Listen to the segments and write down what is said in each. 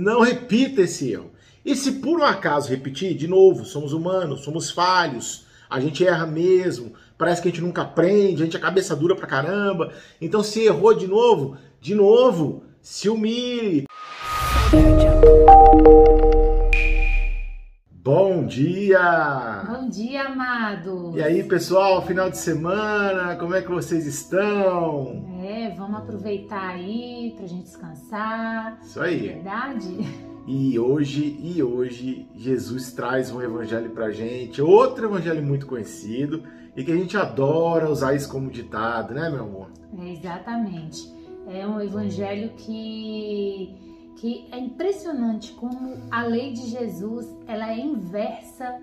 não repita esse erro. E se por um acaso repetir, de novo, somos humanos, somos falhos, a gente erra mesmo, parece que a gente nunca aprende, a gente é cabeça dura pra caramba. Então se errou de novo, de novo, se humilhe. Bom dia! Bom dia, amado! E aí, pessoal, final de semana, como é que vocês estão? É, vamos aproveitar aí pra gente descansar. Isso aí. Verdade? E hoje, e hoje, Jesus traz um evangelho pra gente, outro evangelho muito conhecido e que a gente adora usar isso como ditado, né, meu amor? É, exatamente. É um evangelho que, que é impressionante como a lei de Jesus ela é inversa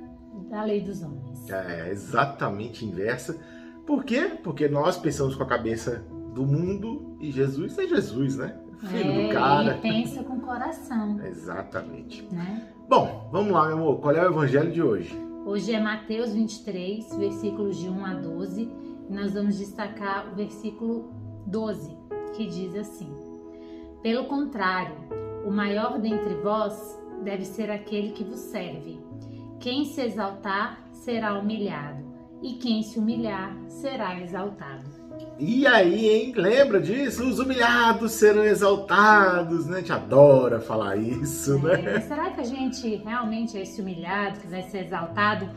da lei dos homens. É exatamente inversa. Por quê? Porque nós pensamos com a cabeça do mundo e Jesus é Jesus, né? Filho é, do cara. Ele pensa com o coração. Exatamente. Né? Bom, vamos lá, meu amor. Qual é o evangelho de hoje? Hoje é Mateus 23, versículos de 1 a 12. E nós vamos destacar o versículo 12, que diz assim: Pelo contrário, o maior dentre vós deve ser aquele que vos serve. Quem se exaltar será humilhado, e quem se humilhar será exaltado. E aí, hein? Lembra disso? Os humilhados serão exaltados, né? A gente adora falar isso, é, né? Será que a gente realmente é esse humilhado que vai ser exaltado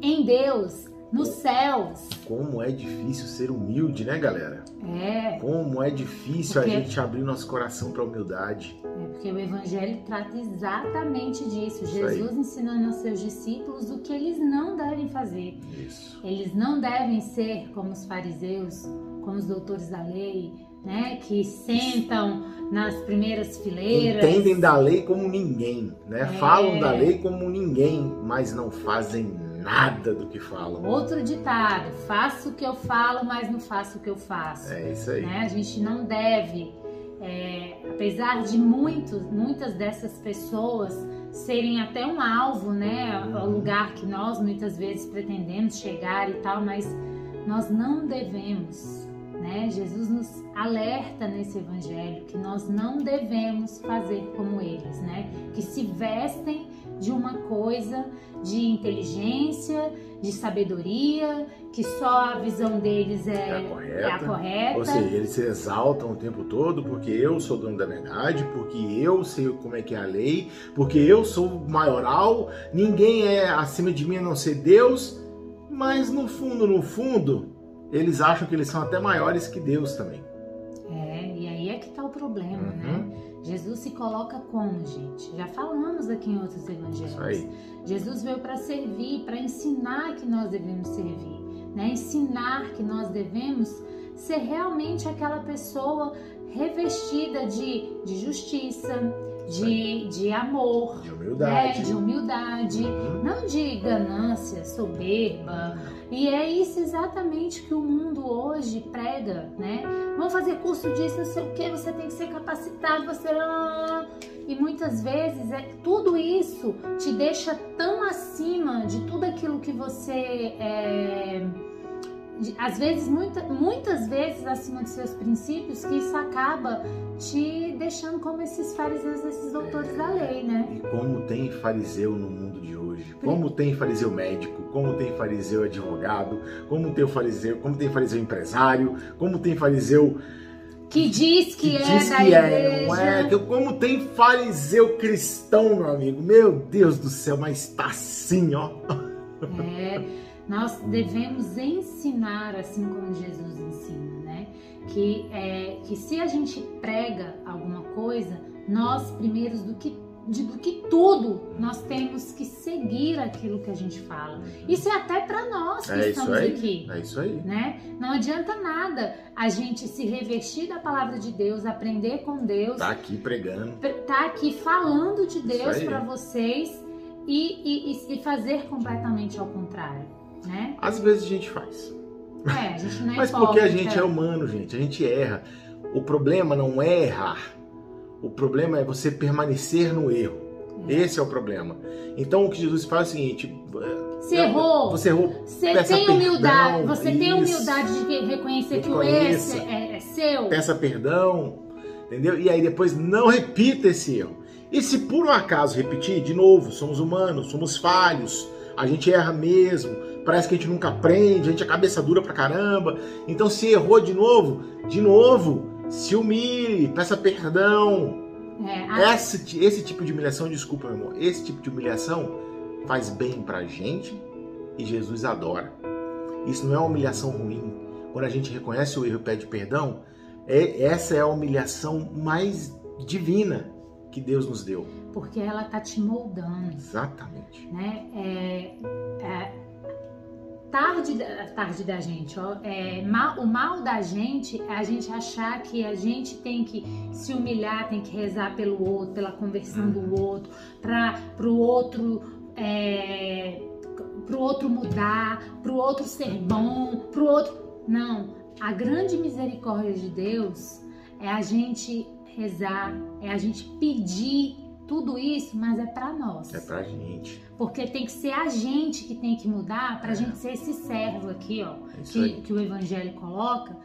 em Deus, nos céus? Como é difícil ser humilde, né, galera? É. Como é difícil porque... a gente abrir nosso coração para humildade. É, porque o Evangelho trata exatamente disso. Isso Jesus aí. ensinando aos seus discípulos o que eles não devem fazer. Isso. Eles não devem ser como os fariseus, como os doutores da lei, né, que sentam nas primeiras fileiras. Entendem da lei como ninguém, né? É... Falam da lei como ninguém, mas não fazem nada do que falam. Outro ditado: faço o que eu falo, mas não faço o que eu faço. É isso aí. Né? A gente não deve, é, apesar de muitos, muitas dessas pessoas serem até um alvo, né, o lugar que nós muitas vezes pretendemos chegar e tal, mas nós não devemos né? Jesus nos alerta nesse evangelho que nós não devemos fazer como eles, né? Que se vestem de uma coisa de inteligência, de sabedoria, que só a visão deles é, é, a, correta. É a correta. Ou seja, eles se exaltam o tempo todo porque eu sou dono da verdade, porque eu sei como é que é a lei, porque eu sou maioral, ninguém é acima de mim a não ser Deus, mas no fundo, no fundo, eles acham que eles são até maiores que Deus também. Que está o problema, uhum. né? Jesus se coloca como, gente? Já falamos aqui em outros evangelhos. Isso aí. Jesus veio para servir, para ensinar que nós devemos servir, né? Ensinar que nós devemos ser realmente aquela pessoa revestida de, de justiça, de, de amor, de humildade, né? de humildade uhum. não de ganância, soberba. E é isso exatamente que o mundo hoje prega, né? Vamos fazer curso disso, não sei o que, você tem que ser capacitado, você. E muitas vezes é, tudo isso te deixa tão acima de tudo aquilo que você é às vezes, muita, muitas vezes acima dos seus princípios, que isso acaba te deixando como esses fariseus, esses doutores é, da lei, né? E como tem fariseu no mundo de hoje, como tem fariseu médico, como tem fariseu advogado, como tem fariseu, como tem fariseu empresário, como tem fariseu que diz que, que é diz que é, não é? Como tem fariseu cristão, meu amigo. Meu Deus do céu, mas tá assim, ó. É. Nós devemos ensinar assim como Jesus ensina? Que, é, que se a gente prega alguma coisa, nós primeiros do que de, do que tudo, nós temos que seguir aquilo que a gente fala. Isso é até para nós que é estamos aqui. É isso aí. Né? Não adianta nada a gente se revestir da palavra de Deus, aprender com Deus. Tá aqui pregando. Tá aqui falando de Deus para vocês e, e, e fazer completamente ao contrário. Né? Às vezes a gente faz. É, a gente não é Mas porque a gente é humano, gente. A gente erra. O problema não é errar. O problema é você permanecer no erro. É. Esse é o problema. Então o que Jesus faz é o seguinte: você errou. Você errou. Você tem humildade. Perdão, você isso. tem humildade de reconhecer que o erro é, é, seu. Peça perdão, entendeu? E aí depois não repita esse erro. E se por um acaso repetir, de novo, somos humanos, somos falhos, a gente erra mesmo, parece que a gente nunca aprende, a gente é cabeça dura pra caramba. Então se errou de novo, de novo, se humilhe, peça perdão. É, a... esse, esse tipo de humilhação, desculpa, meu amor, esse tipo de humilhação faz bem pra gente e Jesus adora. Isso não é uma humilhação ruim. Quando a gente reconhece o erro e pede perdão, é, essa é a humilhação mais divina que Deus nos deu. Porque ela tá te moldando. Exatamente. Né? É, é, tarde, tarde da gente, ó, é, mal, o mal da gente é a gente achar que a gente tem que se humilhar, tem que rezar pelo outro, pela conversão do uhum. outro, para o outro. É, para o outro mudar, para o outro ser bom, para o outro. Não, a grande misericórdia de Deus é a gente rezar, é a gente pedir tudo isso, mas é para nós. É pra gente. Porque tem que ser a gente que tem que mudar pra é. gente ser esse servo aqui, ó, é que, que, o evangelho coloca,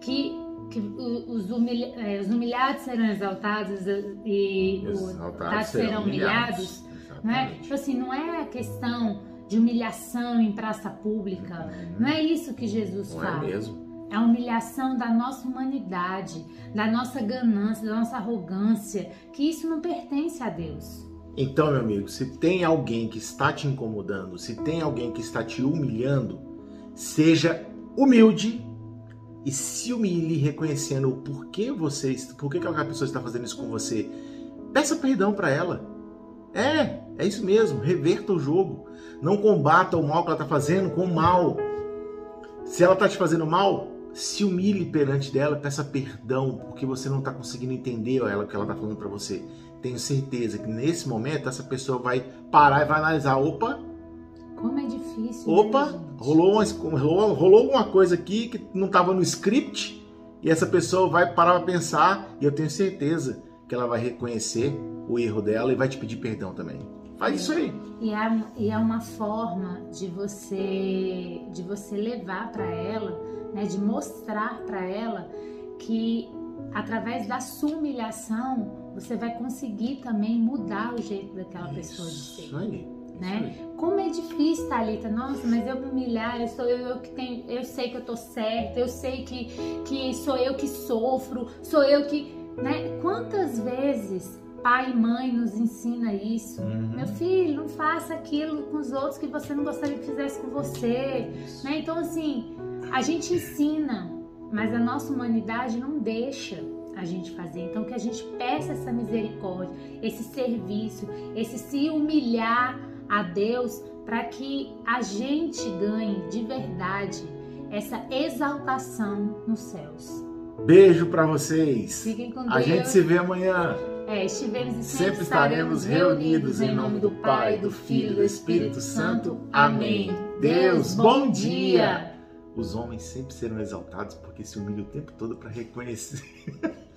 que, que os, humilha, é, os humilhados serão exaltados e os exaltados serão humilhados. humilhados né? Tipo assim, não é a questão de humilhação em praça pública. Uhum. Não é isso que Jesus não é fala. É mesmo a humilhação da nossa humanidade, da nossa ganância, da nossa arrogância, que isso não pertence a Deus. Então, meu amigo, se tem alguém que está te incomodando, se tem alguém que está te humilhando, seja humilde e se humilhe reconhecendo o porquê você, por que aquela pessoa está fazendo isso com você. Peça perdão para ela. É, é isso mesmo, reverta o jogo. Não combata o mal que ela está fazendo com o mal. Se ela está te fazendo mal, se humilhe perante dela, peça perdão, porque você não está conseguindo entender ela, o que ela está falando para você. Tenho certeza que nesse momento essa pessoa vai parar e vai analisar: opa, como é difícil. Né, opa, né, rolou, uma, rolou, rolou alguma coisa aqui que não estava no script e essa pessoa vai parar para pensar e eu tenho certeza que ela vai reconhecer o erro dela e vai te pedir perdão também. Faz isso aí. E é, e é uma forma de você de você levar para ela né, de mostrar para ela que através da sua humilhação você vai conseguir também mudar o jeito daquela isso pessoa de ser. Aí. Né? Como é difícil, Thalita. Nossa, mas eu me humilhar, eu sou eu, eu, que tenho, eu sei que eu tô certa, eu sei que, que sou eu que sofro, sou eu que, né? Quantas vezes pai e mãe nos ensina isso? Uhum. Meu filho, não faça aquilo com os outros que você não gostaria que fizesse com você, né? Então assim, a gente ensina, mas a nossa humanidade não deixa a gente fazer. Então que a gente peça essa misericórdia, esse serviço, esse se humilhar a Deus para que a gente ganhe de verdade essa exaltação nos céus. Beijo para vocês. Fiquem com Deus. A gente se vê amanhã. É, estivemos e sempre, sempre estaremos reunidos em nome do Pai, do Filho e do Espírito Santo. Amém. Deus, bom dia os homens sempre serão exaltados porque se humilham o tempo todo para reconhecer.